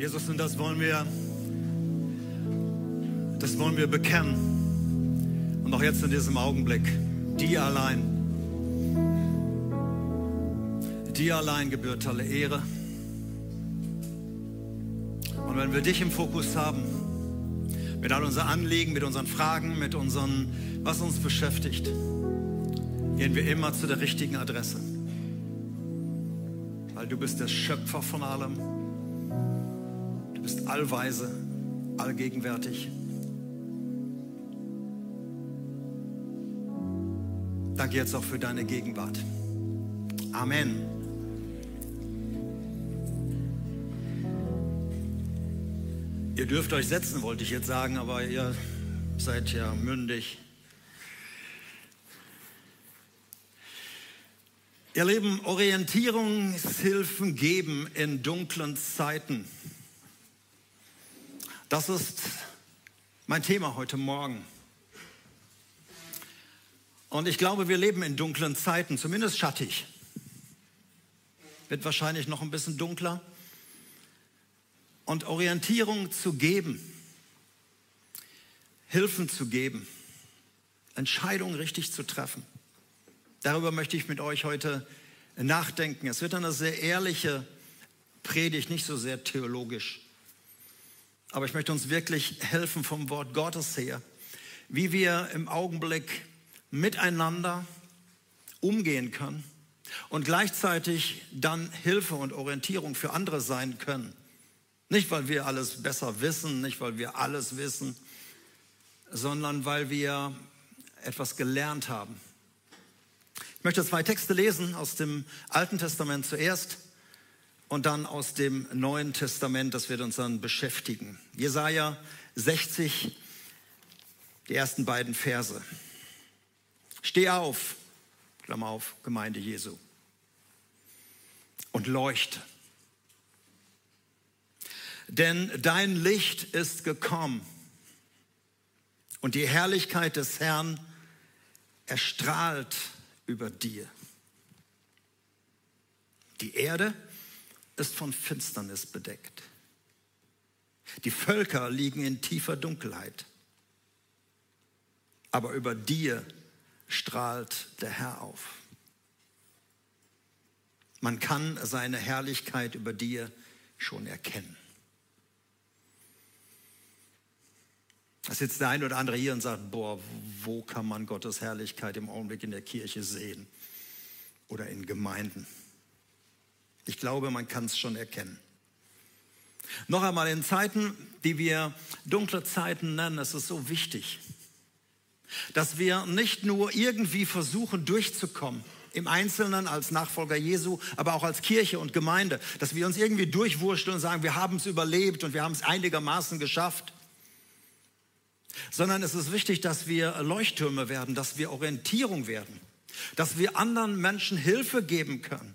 Jesus, und das wollen wir, das wollen wir bekennen. Und auch jetzt in diesem Augenblick, dir allein, dir allein gebührt alle Ehre. Und wenn wir dich im Fokus haben, mit all unseren Anliegen, mit unseren Fragen, mit unseren, was uns beschäftigt, gehen wir immer zu der richtigen Adresse. Weil du bist der Schöpfer von allem. Du bist allweise, allgegenwärtig. Danke jetzt auch für deine Gegenwart. Amen. Ihr dürft euch setzen, wollte ich jetzt sagen, aber ihr seid ja mündig. Ihr Lieben, Orientierungshilfen geben in dunklen Zeiten. Das ist mein Thema heute Morgen. Und ich glaube, wir leben in dunklen Zeiten, zumindest schattig. Wird wahrscheinlich noch ein bisschen dunkler. Und Orientierung zu geben, Hilfen zu geben, Entscheidungen richtig zu treffen. Darüber möchte ich mit euch heute nachdenken. Es wird eine sehr ehrliche Predigt, nicht so sehr theologisch. Aber ich möchte uns wirklich helfen vom Wort Gottes her, wie wir im Augenblick miteinander umgehen können und gleichzeitig dann Hilfe und Orientierung für andere sein können. Nicht, weil wir alles besser wissen, nicht, weil wir alles wissen, sondern weil wir etwas gelernt haben ich möchte zwei Texte lesen aus dem Alten Testament zuerst und dann aus dem Neuen Testament. Das wird uns dann beschäftigen. Jesaja 60, die ersten beiden Verse. Steh auf, Klammer auf, Gemeinde Jesu, und leuchte. Denn dein Licht ist gekommen und die Herrlichkeit des Herrn erstrahlt über dir. Die Erde ist von Finsternis bedeckt. Die Völker liegen in tiefer Dunkelheit. Aber über dir strahlt der Herr auf. Man kann seine Herrlichkeit über dir schon erkennen. Da sitzt der ein oder andere hier und sagt, boah, wo kann man Gottes Herrlichkeit im Augenblick in der Kirche sehen oder in Gemeinden? Ich glaube, man kann es schon erkennen. Noch einmal, in Zeiten, die wir dunkle Zeiten nennen, ist es so wichtig, dass wir nicht nur irgendwie versuchen durchzukommen, im Einzelnen als Nachfolger Jesu, aber auch als Kirche und Gemeinde, dass wir uns irgendwie durchwurschteln und sagen, wir haben es überlebt und wir haben es einigermaßen geschafft sondern es ist wichtig, dass wir Leuchttürme werden, dass wir Orientierung werden, dass wir anderen Menschen Hilfe geben können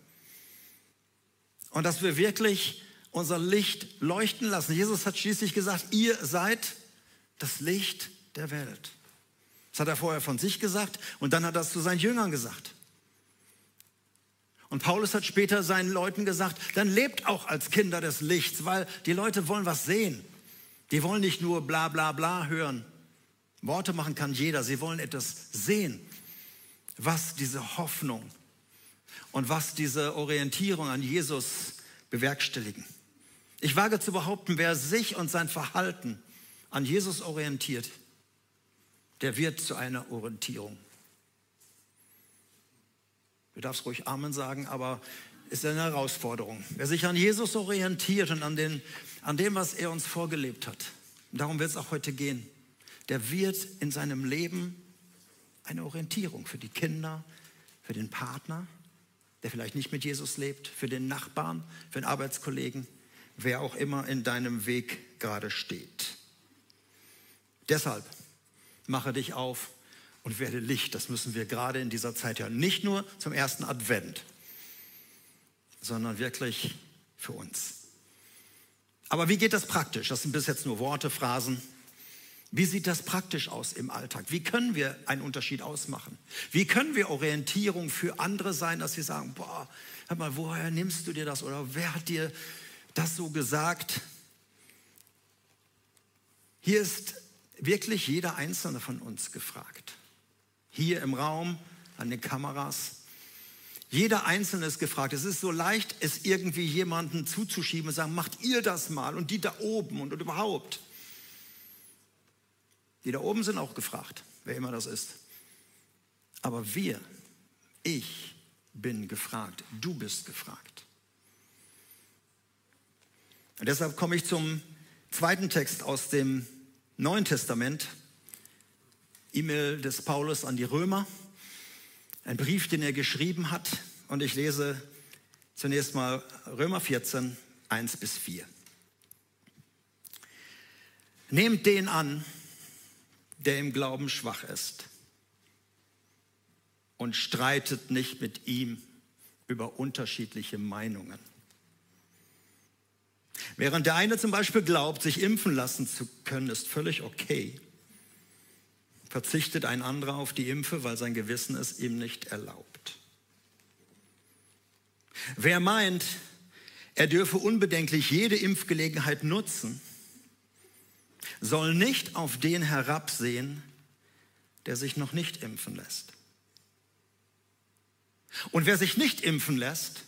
und dass wir wirklich unser Licht leuchten lassen. Jesus hat schließlich gesagt, ihr seid das Licht der Welt. Das hat er vorher von sich gesagt und dann hat er es zu seinen Jüngern gesagt. Und Paulus hat später seinen Leuten gesagt, dann lebt auch als Kinder des Lichts, weil die Leute wollen was sehen. Die wollen nicht nur bla bla bla hören. Worte machen kann jeder. Sie wollen etwas sehen, was diese Hoffnung und was diese Orientierung an Jesus bewerkstelligen. Ich wage zu behaupten, wer sich und sein Verhalten an Jesus orientiert, der wird zu einer Orientierung. Du darfst ruhig Amen sagen, aber ist eine Herausforderung. Wer sich an Jesus orientiert und an, den, an dem, was er uns vorgelebt hat, darum wird es auch heute gehen, der wird in seinem Leben eine Orientierung für die Kinder, für den Partner, der vielleicht nicht mit Jesus lebt, für den Nachbarn, für den Arbeitskollegen, wer auch immer in deinem Weg gerade steht. Deshalb mache dich auf und werde Licht. Das müssen wir gerade in dieser Zeit hören. Nicht nur zum ersten Advent, sondern wirklich für uns. Aber wie geht das praktisch? Das sind bis jetzt nur Worte, Phrasen. Wie sieht das praktisch aus im Alltag? Wie können wir einen Unterschied ausmachen? Wie können wir Orientierung für andere sein, dass sie sagen, boah, hör mal, woher nimmst du dir das? Oder wer hat dir das so gesagt? Hier ist wirklich jeder einzelne von uns gefragt. Hier im Raum, an den Kameras. Jeder Einzelne ist gefragt. Es ist so leicht, es irgendwie jemanden zuzuschieben und sagen, macht ihr das mal und die da oben und, und überhaupt. Die da oben sind auch gefragt, wer immer das ist. Aber wir, ich bin gefragt, du bist gefragt. Und deshalb komme ich zum zweiten Text aus dem Neuen Testament, E-Mail des Paulus an die Römer, ein Brief, den er geschrieben hat. Und ich lese zunächst mal Römer 14, 1 bis 4. Nehmt den an, der im Glauben schwach ist und streitet nicht mit ihm über unterschiedliche Meinungen. Während der eine zum Beispiel glaubt, sich impfen lassen zu können, ist völlig okay, verzichtet ein anderer auf die Impfe, weil sein Gewissen es ihm nicht erlaubt. Wer meint, er dürfe unbedenklich jede Impfgelegenheit nutzen, soll nicht auf den herabsehen, der sich noch nicht impfen lässt. Und wer sich nicht impfen lässt,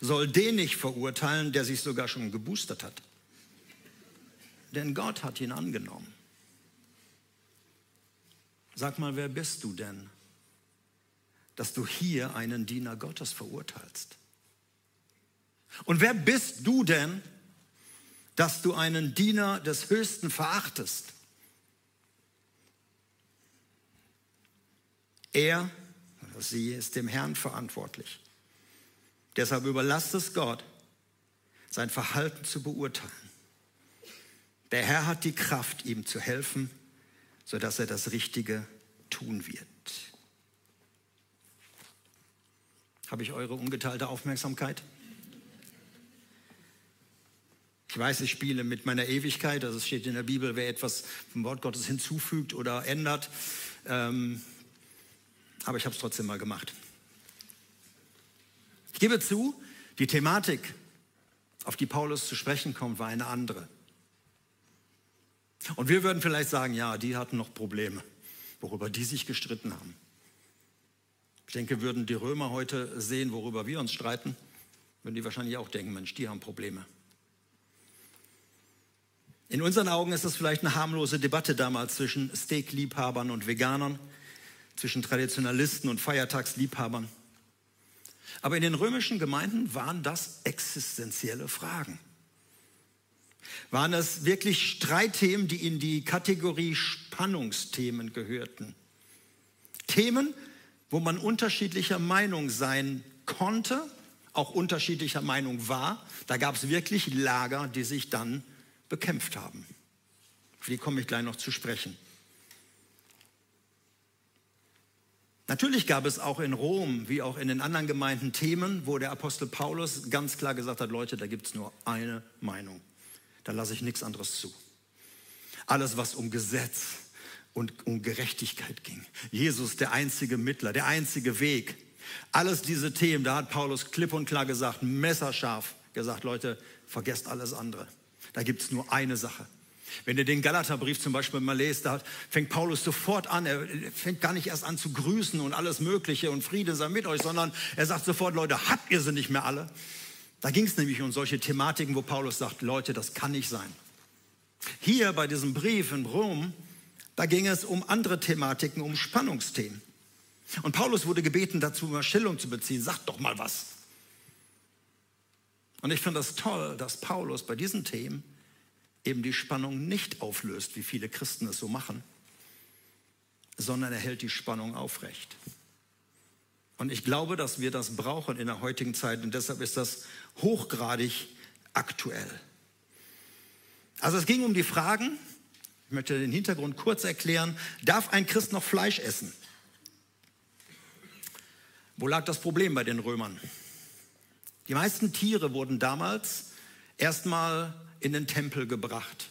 soll den nicht verurteilen, der sich sogar schon geboostert hat. Denn Gott hat ihn angenommen. Sag mal, wer bist du denn, dass du hier einen Diener Gottes verurteilst? Und wer bist du denn, dass du einen Diener des Höchsten verachtest? Er oder sie ist dem Herrn verantwortlich. Deshalb überlasst es Gott, sein Verhalten zu beurteilen. Der Herr hat die Kraft, ihm zu helfen, sodass er das Richtige tun wird. Habe ich eure ungeteilte Aufmerksamkeit? Ich weiß, ich spiele mit meiner Ewigkeit, also es steht in der Bibel, wer etwas vom Wort Gottes hinzufügt oder ändert. Ähm, aber ich habe es trotzdem mal gemacht. Ich gebe zu, die Thematik, auf die Paulus zu sprechen kommt, war eine andere. Und wir würden vielleicht sagen, ja, die hatten noch Probleme, worüber die sich gestritten haben. Ich denke, würden die Römer heute sehen, worüber wir uns streiten, würden die wahrscheinlich auch denken, Mensch, die haben Probleme. In unseren Augen ist das vielleicht eine harmlose Debatte damals zwischen Steakliebhabern und Veganern, zwischen Traditionalisten und Feiertagsliebhabern. Aber in den römischen Gemeinden waren das existenzielle Fragen. Waren das wirklich Streitthemen, die in die Kategorie Spannungsthemen gehörten? Themen, wo man unterschiedlicher Meinung sein konnte, auch unterschiedlicher Meinung war. Da gab es wirklich Lager, die sich dann bekämpft haben. Auf die komme ich gleich noch zu sprechen. Natürlich gab es auch in Rom, wie auch in den anderen Gemeinden, Themen, wo der Apostel Paulus ganz klar gesagt hat, Leute, da gibt es nur eine Meinung. Da lasse ich nichts anderes zu. Alles, was um Gesetz und um Gerechtigkeit ging. Jesus, der einzige Mittler, der einzige Weg. Alles diese Themen, da hat Paulus klipp und klar gesagt, messerscharf gesagt, Leute, vergesst alles andere. Da gibt es nur eine Sache. Wenn ihr den Galaterbrief zum Beispiel mal lest, da fängt Paulus sofort an, er fängt gar nicht erst an zu grüßen und alles Mögliche und Friede sei mit euch, sondern er sagt sofort, Leute, habt ihr sie nicht mehr alle? Da ging es nämlich um solche Thematiken, wo Paulus sagt, Leute, das kann nicht sein. Hier bei diesem Brief in Rom, da ging es um andere Thematiken, um Spannungsthemen. Und Paulus wurde gebeten, dazu mal Stellung zu beziehen. Sagt doch mal was. Und ich finde das toll, dass Paulus bei diesen Themen eben die Spannung nicht auflöst, wie viele Christen es so machen, sondern er hält die Spannung aufrecht. Und ich glaube, dass wir das brauchen in der heutigen Zeit und deshalb ist das hochgradig aktuell. Also es ging um die Fragen, ich möchte den Hintergrund kurz erklären, darf ein Christ noch Fleisch essen? Wo lag das Problem bei den Römern? Die meisten Tiere wurden damals erstmal in den Tempel gebracht.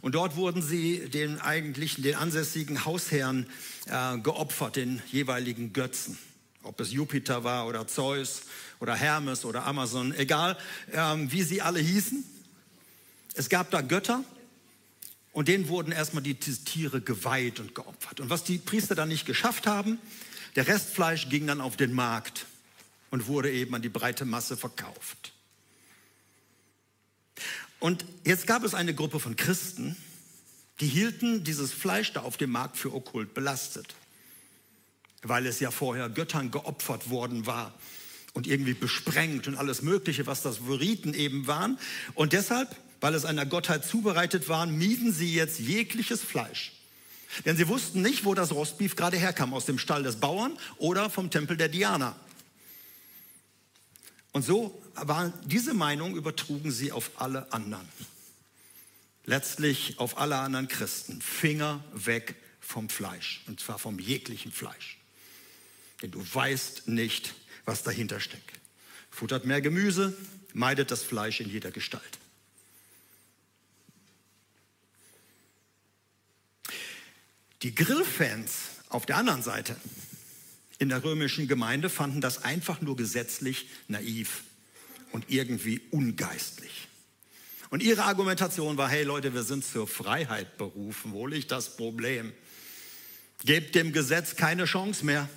Und dort wurden sie den eigentlichen, den ansässigen Hausherren äh, geopfert, den jeweiligen Götzen. Ob es Jupiter war oder Zeus oder Hermes oder Amazon, egal ähm, wie sie alle hießen. Es gab da Götter Und denen wurden erstmal die Tiere geweiht und geopfert. Und was die Priester dann nicht geschafft haben, der Restfleisch ging dann auf den Markt und wurde eben an die breite Masse verkauft. Und jetzt gab es eine Gruppe von Christen, die hielten dieses Fleisch da auf dem Markt für okkult belastet, weil es ja vorher Göttern geopfert worden war und irgendwie besprengt und alles Mögliche, was das Riten eben waren. Und deshalb, weil es einer Gottheit zubereitet war, mieden sie jetzt jegliches Fleisch. Denn sie wussten nicht, wo das Rostbeef gerade herkam, aus dem Stall des Bauern oder vom Tempel der Diana. Und so war diese Meinung übertrugen sie auf alle anderen. Letztlich auf alle anderen Christen. Finger weg vom Fleisch. Und zwar vom jeglichen Fleisch. Denn du weißt nicht, was dahinter steckt. Futtert mehr Gemüse, meidet das Fleisch in jeder Gestalt. Die Grillfans auf der anderen Seite in der römischen Gemeinde fanden das einfach nur gesetzlich naiv und irgendwie ungeistlich. Und ihre Argumentation war, hey Leute, wir sind zur Freiheit berufen, wohl ich das Problem. Gebt dem Gesetz keine Chance mehr.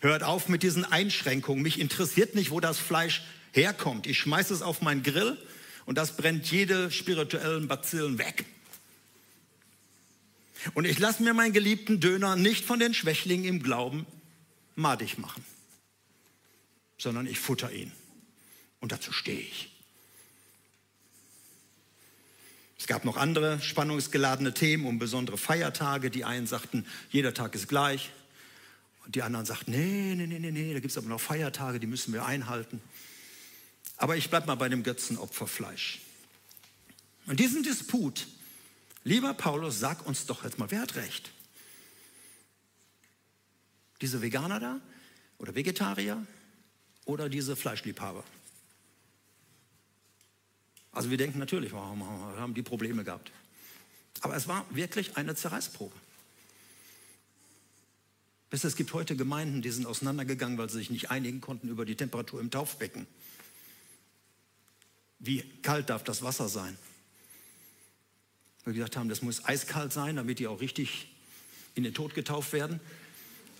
Hört auf mit diesen Einschränkungen. Mich interessiert nicht, wo das Fleisch herkommt. Ich schmeiße es auf meinen Grill und das brennt jede spirituellen Bazillen weg. Und ich lasse mir meinen geliebten Döner nicht von den Schwächlingen im Glauben madig machen, sondern ich futter ihn. Und dazu stehe ich. Es gab noch andere spannungsgeladene Themen um besondere Feiertage. Die einen sagten, jeder Tag ist gleich. Und die anderen sagten, nee, nee, nee, nee, nee, da gibt es aber noch Feiertage, die müssen wir einhalten. Aber ich bleibe mal bei dem Götzenopferfleisch. Und diesen Disput, lieber Paulus, sag uns doch jetzt mal, wer hat recht? Diese Veganer da oder Vegetarier oder diese Fleischliebhaber? Also wir denken natürlich, warum haben die Probleme gehabt? Aber es war wirklich eine Zerreißprobe. Bis es gibt heute Gemeinden, die sind auseinandergegangen, weil sie sich nicht einigen konnten über die Temperatur im Taufbecken. Wie kalt darf das Wasser sein? Wir gesagt haben, das muss eiskalt sein, damit die auch richtig in den Tod getauft werden.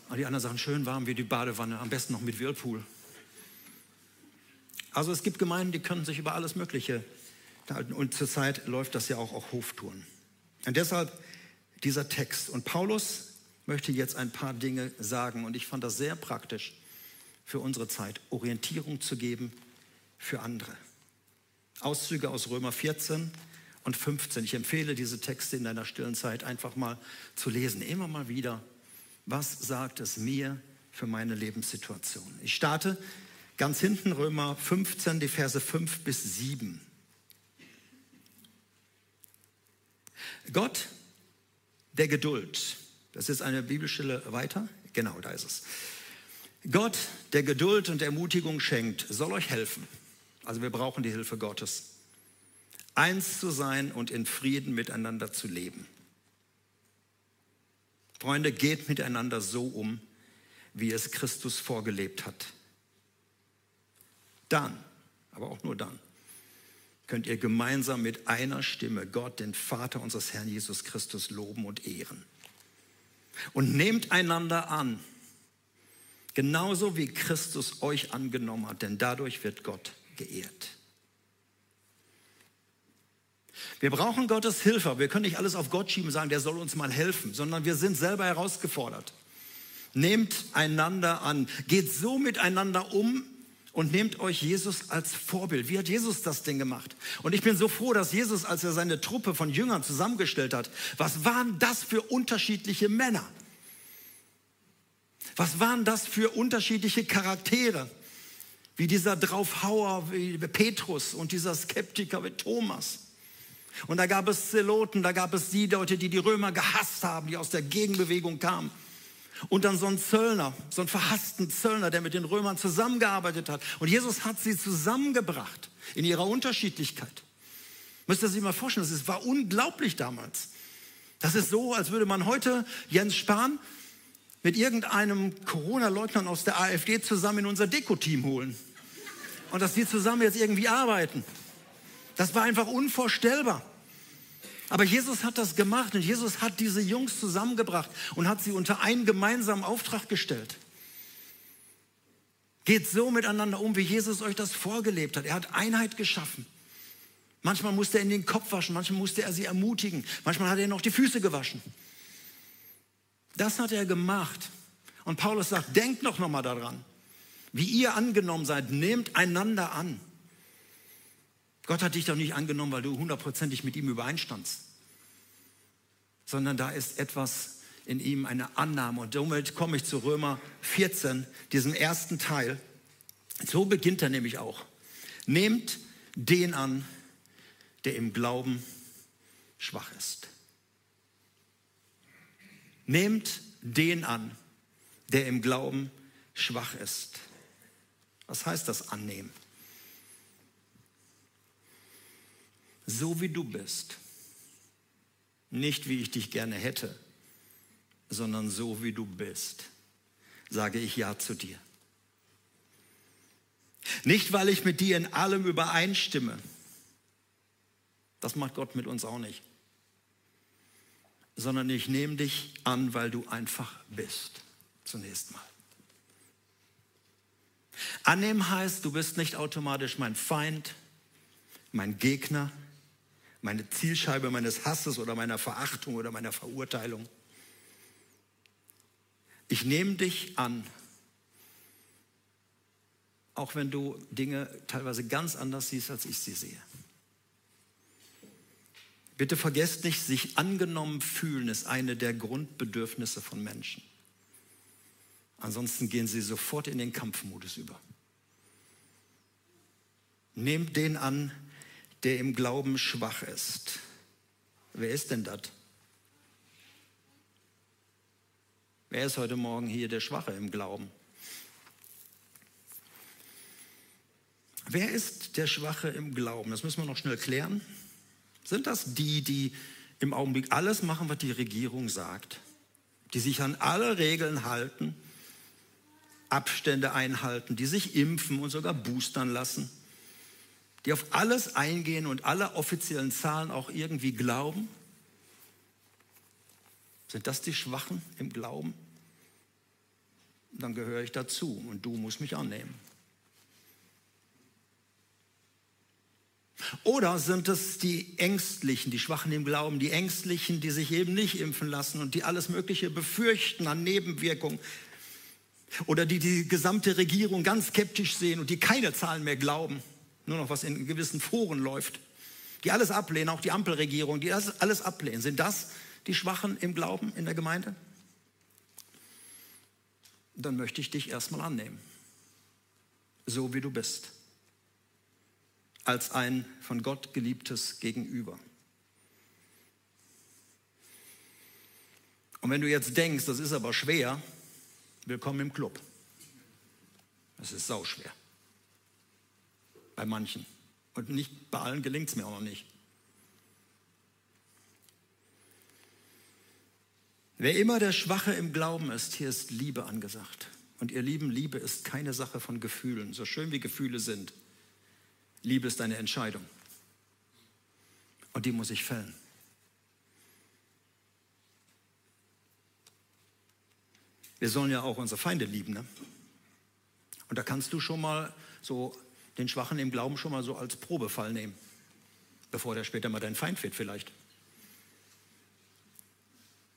Und die anderen sagen, schön warm wie die Badewanne, am besten noch mit Whirlpool. Also es gibt Gemeinden, die können sich über alles Mögliche halten. Und zurzeit läuft das ja auch auf Hoftouren. Und deshalb dieser Text. Und Paulus möchte jetzt ein paar Dinge sagen. Und ich fand das sehr praktisch für unsere Zeit, Orientierung zu geben für andere. Auszüge aus Römer 14 und 15. Ich empfehle diese Texte in deiner stillen Zeit einfach mal zu lesen, immer mal wieder was sagt es mir für meine Lebenssituation? Ich starte ganz hinten Römer 15, die Verse 5 bis 7. Gott der Geduld. Das ist eine Bibelstelle weiter. Genau, da ist es. Gott, der Geduld und Ermutigung schenkt, soll euch helfen. Also wir brauchen die Hilfe Gottes. Eins zu sein und in Frieden miteinander zu leben. Freunde, geht miteinander so um, wie es Christus vorgelebt hat. Dann, aber auch nur dann, könnt ihr gemeinsam mit einer Stimme Gott, den Vater unseres Herrn Jesus Christus, loben und ehren. Und nehmt einander an, genauso wie Christus euch angenommen hat, denn dadurch wird Gott geehrt. Wir brauchen Gottes Hilfe. Wir können nicht alles auf Gott schieben und sagen, der soll uns mal helfen, sondern wir sind selber herausgefordert. Nehmt einander an, geht so miteinander um und nehmt euch Jesus als Vorbild. Wie hat Jesus das denn gemacht? Und ich bin so froh, dass Jesus, als er seine Truppe von Jüngern zusammengestellt hat, was waren das für unterschiedliche Männer? Was waren das für unterschiedliche Charaktere? Wie dieser Draufhauer wie Petrus und dieser Skeptiker wie Thomas. Und da gab es Zeloten, da gab es die Leute, die die Römer gehasst haben, die aus der Gegenbewegung kamen. Und dann so ein Zöllner, so einen verhassten Zöllner, der mit den Römern zusammengearbeitet hat. Und Jesus hat sie zusammengebracht in ihrer Unterschiedlichkeit. Müsst ihr sich mal vorstellen, das war unglaublich damals. Das ist so, als würde man heute Jens Spahn mit irgendeinem Corona-Leugnern aus der AfD zusammen in unser Deko-Team holen. Und dass die zusammen jetzt irgendwie arbeiten. Das war einfach unvorstellbar. Aber Jesus hat das gemacht und Jesus hat diese Jungs zusammengebracht und hat sie unter einen gemeinsamen Auftrag gestellt. Geht so miteinander um, wie Jesus euch das vorgelebt hat. Er hat Einheit geschaffen. Manchmal musste er in den Kopf waschen, manchmal musste er sie ermutigen, manchmal hat er noch die Füße gewaschen. Das hat er gemacht. Und Paulus sagt, denkt doch nochmal daran, wie ihr angenommen seid, nehmt einander an. Gott hat dich doch nicht angenommen, weil du hundertprozentig mit ihm übereinstandst, sondern da ist etwas in ihm eine Annahme. Und somit komme ich zu Römer 14, diesem ersten Teil. So beginnt er nämlich auch. Nehmt den an, der im Glauben schwach ist. Nehmt den an, der im Glauben schwach ist. Was heißt das annehmen? So wie du bist. Nicht wie ich dich gerne hätte, sondern so wie du bist, sage ich Ja zu dir. Nicht, weil ich mit dir in allem übereinstimme. Das macht Gott mit uns auch nicht. Sondern ich nehme dich an, weil du einfach bist. Zunächst mal. Annehmen heißt, du bist nicht automatisch mein Feind, mein Gegner, meine Zielscheibe meines Hasses oder meiner Verachtung oder meiner Verurteilung. Ich nehme dich an, auch wenn du Dinge teilweise ganz anders siehst, als ich sie sehe. Bitte vergesst nicht, sich angenommen fühlen ist eine der Grundbedürfnisse von Menschen. Ansonsten gehen sie sofort in den Kampfmodus über. Nehmt den an, der im Glauben schwach ist. Wer ist denn das? Wer ist heute Morgen hier der Schwache im Glauben? Wer ist der Schwache im Glauben? Das müssen wir noch schnell klären. Sind das die, die im Augenblick alles machen, was die Regierung sagt? Die sich an alle Regeln halten, Abstände einhalten, die sich impfen und sogar boostern lassen? Die auf alles eingehen und alle offiziellen Zahlen auch irgendwie glauben? Sind das die Schwachen im Glauben? Dann gehöre ich dazu und du musst mich annehmen. Oder sind es die Ängstlichen, die Schwachen im Glauben, die Ängstlichen, die sich eben nicht impfen lassen und die alles Mögliche befürchten an Nebenwirkungen? Oder die die gesamte Regierung ganz skeptisch sehen und die keine Zahlen mehr glauben, nur noch was in gewissen Foren läuft, die alles ablehnen, auch die Ampelregierung, die das alles ablehnen. Sind das die Schwachen im Glauben in der Gemeinde? Dann möchte ich dich erstmal annehmen, so wie du bist als ein von Gott geliebtes Gegenüber. Und wenn du jetzt denkst, das ist aber schwer, willkommen im Club. Es ist sauschwer. Bei manchen. Und nicht bei allen gelingt es mir auch noch nicht. Wer immer der Schwache im Glauben ist, hier ist Liebe angesagt. Und ihr Lieben, Liebe ist keine Sache von Gefühlen, so schön wie Gefühle sind. Liebe ist eine Entscheidung. Und die muss ich fällen. Wir sollen ja auch unsere Feinde lieben. Ne? Und da kannst du schon mal so den Schwachen im Glauben schon mal so als Probefall nehmen, bevor der später mal dein Feind wird vielleicht.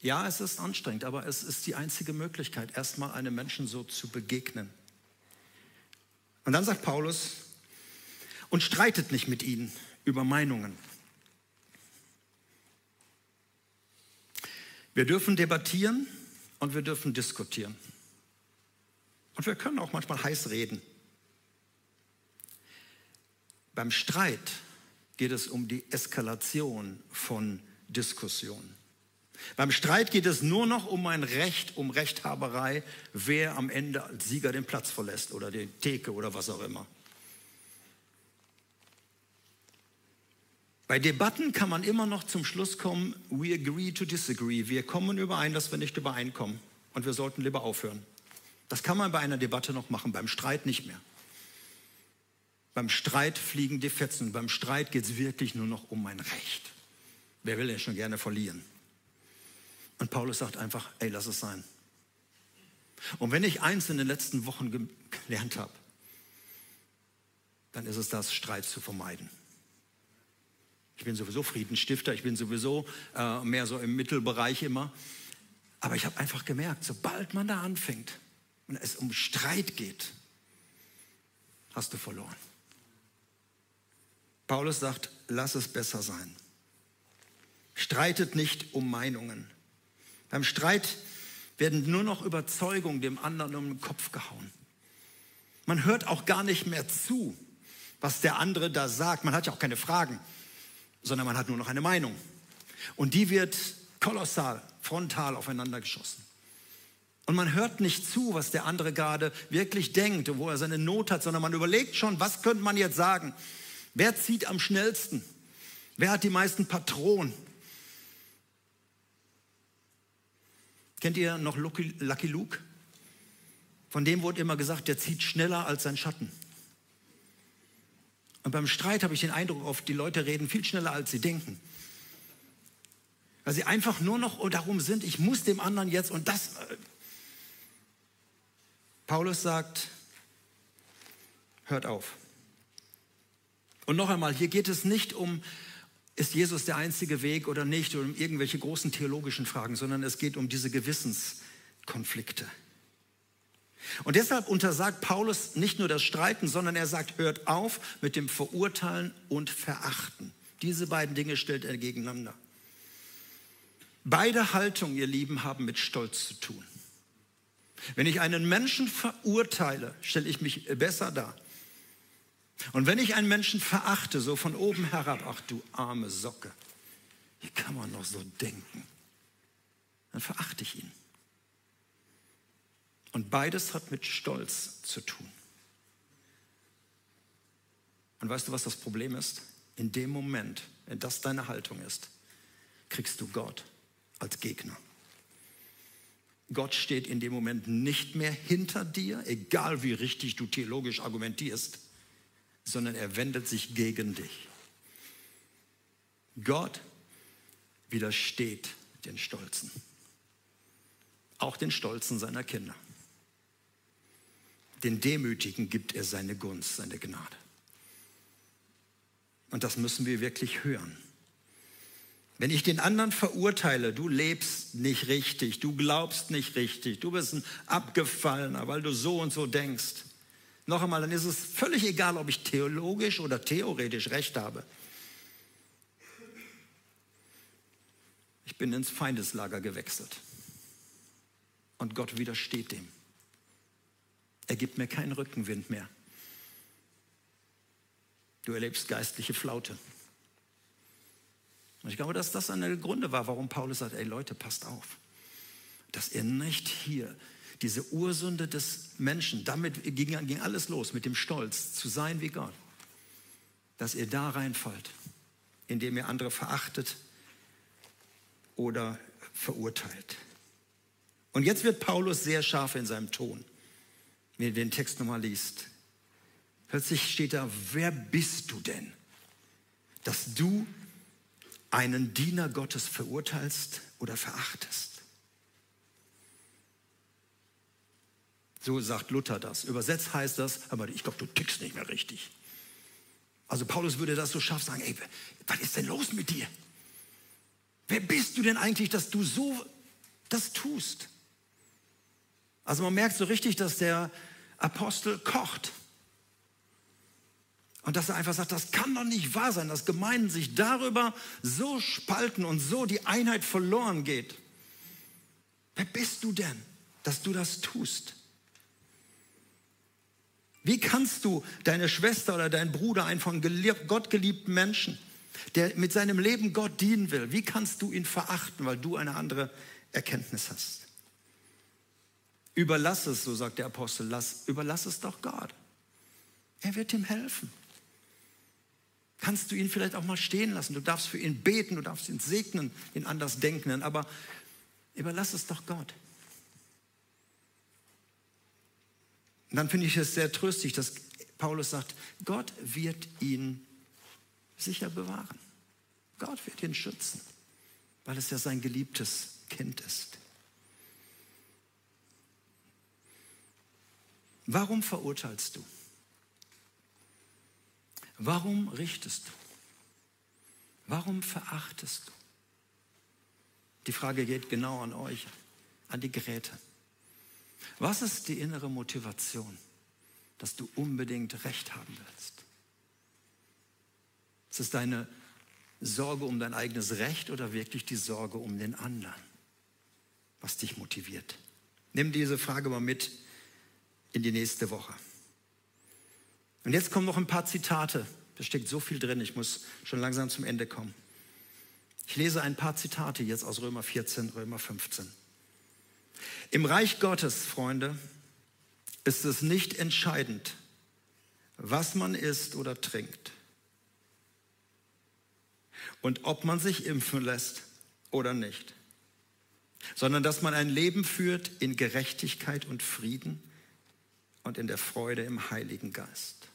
Ja, es ist anstrengend, aber es ist die einzige Möglichkeit, erstmal einem Menschen so zu begegnen. Und dann sagt Paulus, und streitet nicht mit ihnen über Meinungen. Wir dürfen debattieren und wir dürfen diskutieren. Und wir können auch manchmal heiß reden. Beim Streit geht es um die Eskalation von Diskussionen. Beim Streit geht es nur noch um ein Recht, um Rechthaberei, wer am Ende als Sieger den Platz verlässt oder die Theke oder was auch immer. Bei Debatten kann man immer noch zum Schluss kommen, we agree to disagree. Wir kommen überein, dass wir nicht übereinkommen. Und wir sollten lieber aufhören. Das kann man bei einer Debatte noch machen, beim Streit nicht mehr. Beim Streit fliegen die Fetzen. Beim Streit geht es wirklich nur noch um mein Recht. Wer will denn schon gerne verlieren? Und Paulus sagt einfach, ey, lass es sein. Und wenn ich eins in den letzten Wochen gelernt habe, dann ist es das, Streit zu vermeiden. Ich bin sowieso Friedensstifter, ich bin sowieso äh, mehr so im Mittelbereich immer. Aber ich habe einfach gemerkt, sobald man da anfängt und es um Streit geht, hast du verloren. Paulus sagt, lass es besser sein. Streitet nicht um Meinungen. Beim Streit werden nur noch Überzeugungen dem anderen um den Kopf gehauen. Man hört auch gar nicht mehr zu, was der andere da sagt. Man hat ja auch keine Fragen, sondern man hat nur noch eine Meinung. Und die wird kolossal, frontal aufeinander geschossen. Und man hört nicht zu, was der andere gerade wirklich denkt wo er seine Not hat, sondern man überlegt schon, was könnte man jetzt sagen? Wer zieht am schnellsten? Wer hat die meisten Patronen? Kennt ihr noch Lucky, Luke? Von dem wurde immer gesagt, der zieht schneller als sein Schatten. Und beim Streit habe ich den Eindruck, oft die Leute reden viel schneller, als sie denken. Weil sie einfach nur noch darum sind, ich muss dem anderen jetzt und das. Äh, Paulus sagt, hört auf. Und noch einmal, hier geht es nicht um, ist Jesus der einzige Weg oder nicht, oder um irgendwelche großen theologischen Fragen, sondern es geht um diese Gewissenskonflikte. Und deshalb untersagt Paulus nicht nur das Streiten, sondern er sagt, hört auf mit dem Verurteilen und Verachten. Diese beiden Dinge stellt er gegeneinander. Beide Haltungen, ihr Lieben, haben mit Stolz zu tun. Wenn ich einen Menschen verurteile, stelle ich mich besser dar. Und wenn ich einen Menschen verachte, so von oben herab, ach du arme Socke, wie kann man noch so denken? Dann verachte ich ihn. Und beides hat mit Stolz zu tun. Und weißt du, was das Problem ist? In dem Moment, wenn das deine Haltung ist, kriegst du Gott als Gegner. Gott steht in dem Moment nicht mehr hinter dir, egal wie richtig du theologisch argumentierst, sondern er wendet sich gegen dich. Gott widersteht den Stolzen, auch den Stolzen seiner Kinder. Den Demütigen gibt er seine Gunst, seine Gnade. Und das müssen wir wirklich hören. Wenn ich den anderen verurteile, du lebst nicht richtig, du glaubst nicht richtig, du bist ein Abgefallener, weil du so und so denkst. Noch einmal, dann ist es völlig egal, ob ich theologisch oder theoretisch recht habe. Ich bin ins Feindeslager gewechselt. Und Gott widersteht dem. Er gibt mir keinen Rückenwind mehr. Du erlebst geistliche Flaute. Und ich glaube, dass das einer der Gründe war, warum Paulus sagt, ey Leute, passt auf, dass ihr nicht hier diese Ursünde des Menschen, damit ging, ging alles los mit dem Stolz, zu sein wie Gott, dass ihr da reinfallt, indem ihr andere verachtet oder verurteilt. Und jetzt wird Paulus sehr scharf in seinem Ton wenn ihr den Text nochmal liest. Plötzlich steht da, wer bist du denn, dass du einen Diener Gottes verurteilst oder verachtest? So sagt Luther das. Übersetzt heißt das, aber ich glaube, du tickst nicht mehr richtig. Also Paulus würde das so scharf sagen, ey, was ist denn los mit dir? Wer bist du denn eigentlich, dass du so das tust? Also man merkt so richtig, dass der Apostel kocht. Und dass er einfach sagt, das kann doch nicht wahr sein, dass Gemeinden sich darüber so spalten und so die Einheit verloren geht. Wer bist du denn, dass du das tust? Wie kannst du deine Schwester oder deinen Bruder, einen von Gott geliebten Menschen, der mit seinem Leben Gott dienen will, wie kannst du ihn verachten, weil du eine andere Erkenntnis hast? Überlass es, so sagt der Apostel, lass, überlass es doch Gott. Er wird ihm helfen. Kannst du ihn vielleicht auch mal stehen lassen? Du darfst für ihn beten, du darfst ihn segnen, den Andersdenkenden, aber überlass es doch Gott. Und dann finde ich es sehr tröstlich, dass Paulus sagt, Gott wird ihn sicher bewahren. Gott wird ihn schützen, weil es ja sein geliebtes Kind ist. Warum verurteilst du? Warum richtest du? Warum verachtest du? Die Frage geht genau an euch, an die Geräte. Was ist die innere Motivation, dass du unbedingt Recht haben willst? Ist es deine Sorge um dein eigenes Recht oder wirklich die Sorge um den anderen, was dich motiviert? Nimm diese Frage mal mit in die nächste Woche. Und jetzt kommen noch ein paar Zitate. Da steckt so viel drin, ich muss schon langsam zum Ende kommen. Ich lese ein paar Zitate jetzt aus Römer 14, Römer 15. Im Reich Gottes, Freunde, ist es nicht entscheidend, was man isst oder trinkt und ob man sich impfen lässt oder nicht, sondern dass man ein Leben führt in Gerechtigkeit und Frieden und in der Freude im Heiligen Geist.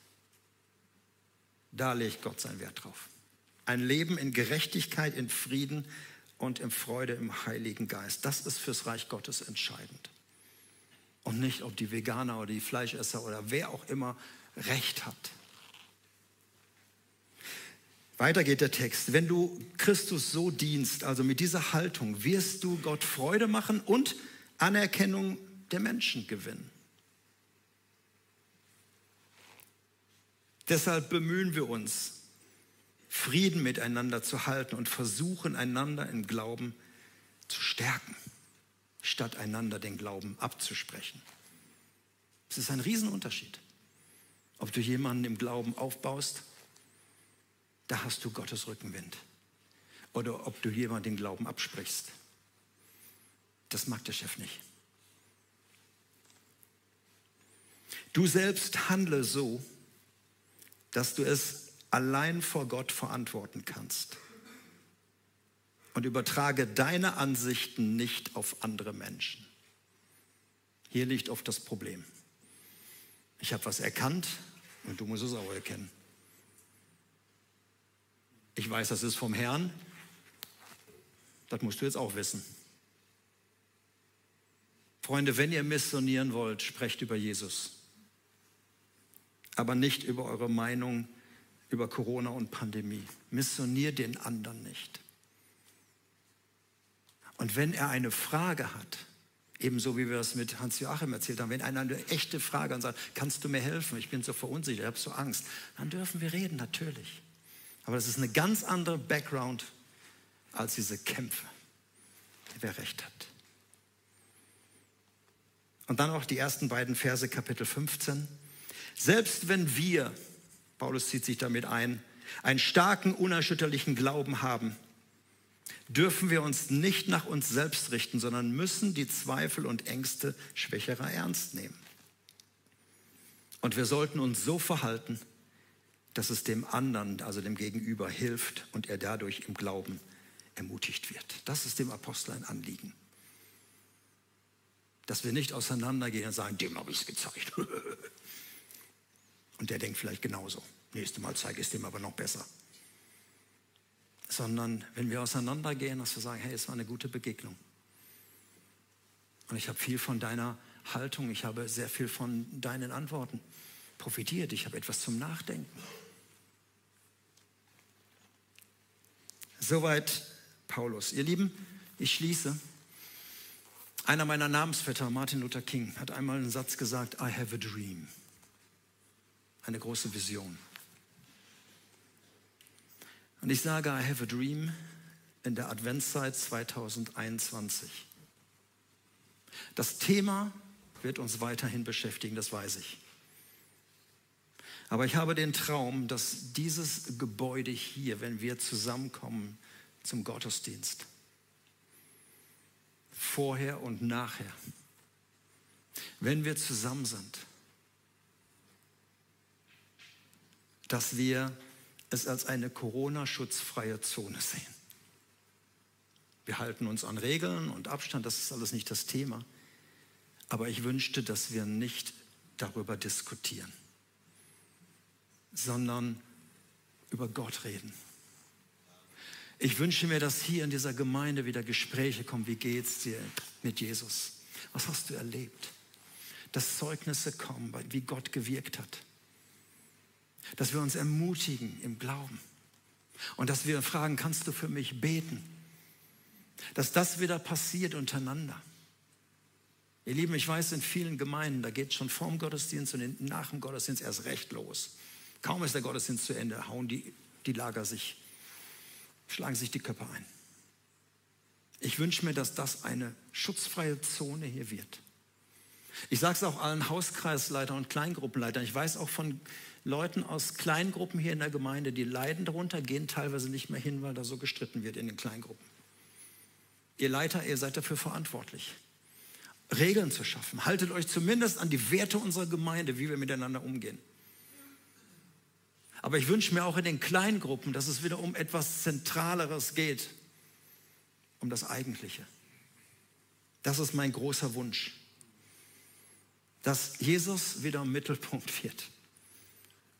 Da legt Gott seinen Wert drauf. Ein Leben in Gerechtigkeit, in Frieden und in Freude im Heiligen Geist. Das ist fürs Reich Gottes entscheidend. Und nicht, ob die Veganer oder die Fleischesser oder wer auch immer Recht hat. Weiter geht der Text. Wenn du Christus so dienst, also mit dieser Haltung, wirst du Gott Freude machen und Anerkennung der Menschen gewinnen. Deshalb bemühen wir uns, Frieden miteinander zu halten und versuchen, einander im Glauben zu stärken, statt einander den Glauben abzusprechen. Es ist ein Riesenunterschied, ob du jemanden im Glauben aufbaust, da hast du Gottes Rückenwind, oder ob du jemanden den Glauben absprichst. Das mag der Chef nicht. Du selbst handle so, dass du es allein vor Gott verantworten kannst. Und übertrage deine Ansichten nicht auf andere Menschen. Hier liegt oft das Problem. Ich habe was erkannt und du musst es auch erkennen. Ich weiß, das ist vom Herrn. Das musst du jetzt auch wissen. Freunde, wenn ihr missionieren wollt, sprecht über Jesus aber nicht über eure Meinung über Corona und Pandemie. Missioniert den anderen nicht. Und wenn er eine Frage hat, ebenso wie wir es mit Hans-Joachim erzählt haben, wenn einer eine echte Frage hat und sagt, kannst du mir helfen, ich bin so verunsichert, ich habe so Angst, dann dürfen wir reden, natürlich. Aber das ist eine ganz andere Background als diese Kämpfe, wer recht hat. Und dann auch die ersten beiden Verse, Kapitel 15. Selbst wenn wir, Paulus zieht sich damit ein, einen starken, unerschütterlichen Glauben haben, dürfen wir uns nicht nach uns selbst richten, sondern müssen die Zweifel und Ängste schwächerer ernst nehmen. Und wir sollten uns so verhalten, dass es dem anderen, also dem Gegenüber, hilft und er dadurch im Glauben ermutigt wird. Das ist dem Apostel ein Anliegen. Dass wir nicht auseinandergehen und sagen, dem habe ich es gezeigt. Und der denkt vielleicht genauso. Nächstes Mal zeige ich es dem aber noch besser. Sondern wenn wir auseinandergehen, dass wir sagen, hey, es war eine gute Begegnung. Und ich habe viel von deiner Haltung, ich habe sehr viel von deinen Antworten profitiert. Ich habe etwas zum Nachdenken. Soweit Paulus. Ihr Lieben, ich schließe. Einer meiner Namensvetter, Martin Luther King, hat einmal einen Satz gesagt, I have a dream eine große Vision. Und ich sage, I have a dream in der Adventszeit 2021. Das Thema wird uns weiterhin beschäftigen, das weiß ich. Aber ich habe den Traum, dass dieses Gebäude hier, wenn wir zusammenkommen zum Gottesdienst, vorher und nachher, wenn wir zusammen sind, dass wir es als eine Corona-schutzfreie Zone sehen. Wir halten uns an Regeln und Abstand, das ist alles nicht das Thema. Aber ich wünschte, dass wir nicht darüber diskutieren, sondern über Gott reden. Ich wünsche mir, dass hier in dieser Gemeinde wieder Gespräche kommen. Wie geht's dir mit Jesus? Was hast du erlebt? Dass Zeugnisse kommen, wie Gott gewirkt hat. Dass wir uns ermutigen im Glauben. Und dass wir fragen, kannst du für mich beten? Dass das wieder passiert untereinander. Ihr Lieben, ich weiß, in vielen Gemeinden, da geht es schon vorm Gottesdienst und nach dem Gottesdienst erst recht los. Kaum ist der Gottesdienst zu Ende, hauen die, die Lager sich, schlagen sich die Köpfe ein. Ich wünsche mir, dass das eine schutzfreie Zone hier wird. Ich sage es auch allen Hauskreisleitern und Kleingruppenleitern. Ich weiß auch von Leuten aus Kleingruppen hier in der Gemeinde, die leiden darunter, gehen teilweise nicht mehr hin, weil da so gestritten wird in den Kleingruppen. Ihr Leiter, ihr seid dafür verantwortlich. Regeln zu schaffen. Haltet euch zumindest an die Werte unserer Gemeinde, wie wir miteinander umgehen. Aber ich wünsche mir auch in den Kleingruppen, dass es wieder um etwas Zentraleres geht, um das Eigentliche. Das ist mein großer Wunsch, dass Jesus wieder im Mittelpunkt wird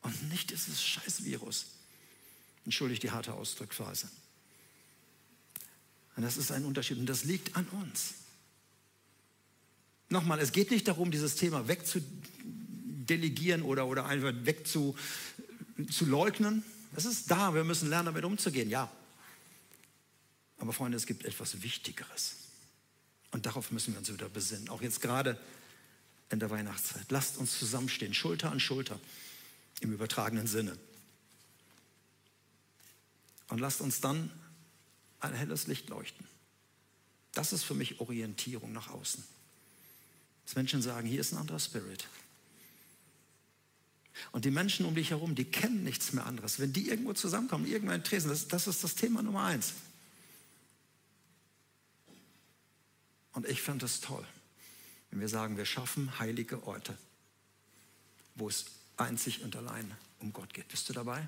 und nicht dieses Scheißvirus. Entschuldigt die harte Ausdrucksweise. Und das ist ein Unterschied und das liegt an uns. Nochmal, es geht nicht darum, dieses Thema wegzudelegieren oder, oder einfach wegzuleugnen. Es ist da, wir müssen lernen, damit umzugehen, ja. Aber Freunde, es gibt etwas Wichtigeres. Und darauf müssen wir uns wieder besinnen, auch jetzt gerade in der Weihnachtszeit. Lasst uns zusammenstehen, Schulter an Schulter, im übertragenen Sinne. Und lasst uns dann ein helles Licht leuchten. Das ist für mich Orientierung nach außen. Dass Menschen sagen, hier ist ein anderer Spirit. Und die Menschen um dich herum, die kennen nichts mehr anderes. Wenn die irgendwo zusammenkommen, irgendein Tresen, das, das ist das Thema Nummer eins. Und ich fand es toll, wenn wir sagen, wir schaffen heilige Orte, wo es einzig und allein um Gott geht. Bist du dabei?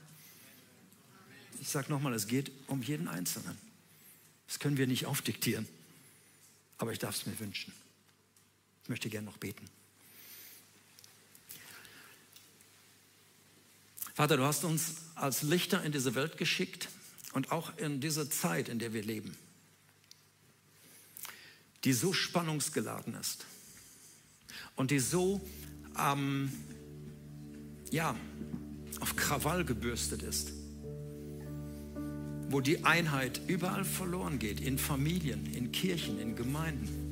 Ich sage nochmal, es geht um jeden Einzelnen. Das können wir nicht aufdiktieren, aber ich darf es mir wünschen. Ich möchte gerne noch beten. Vater, du hast uns als Lichter in diese Welt geschickt und auch in diese Zeit, in der wir leben, die so spannungsgeladen ist und die so ähm, ja, auf Krawall gebürstet ist, wo die Einheit überall verloren geht, in Familien, in Kirchen, in Gemeinden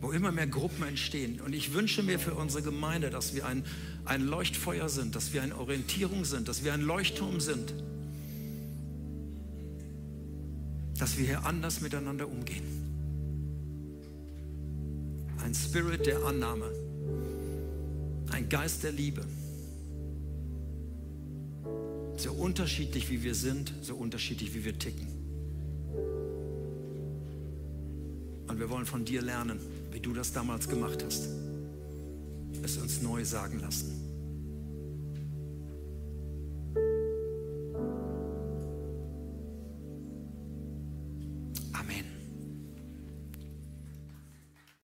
wo immer mehr Gruppen entstehen. Und ich wünsche mir für unsere Gemeinde, dass wir ein, ein Leuchtfeuer sind, dass wir eine Orientierung sind, dass wir ein Leuchtturm sind, dass wir hier anders miteinander umgehen. Ein Spirit der Annahme, Geist der Liebe. So unterschiedlich wie wir sind, so unterschiedlich wie wir ticken. Und wir wollen von dir lernen wie du das damals gemacht hast. Es uns neu sagen lassen.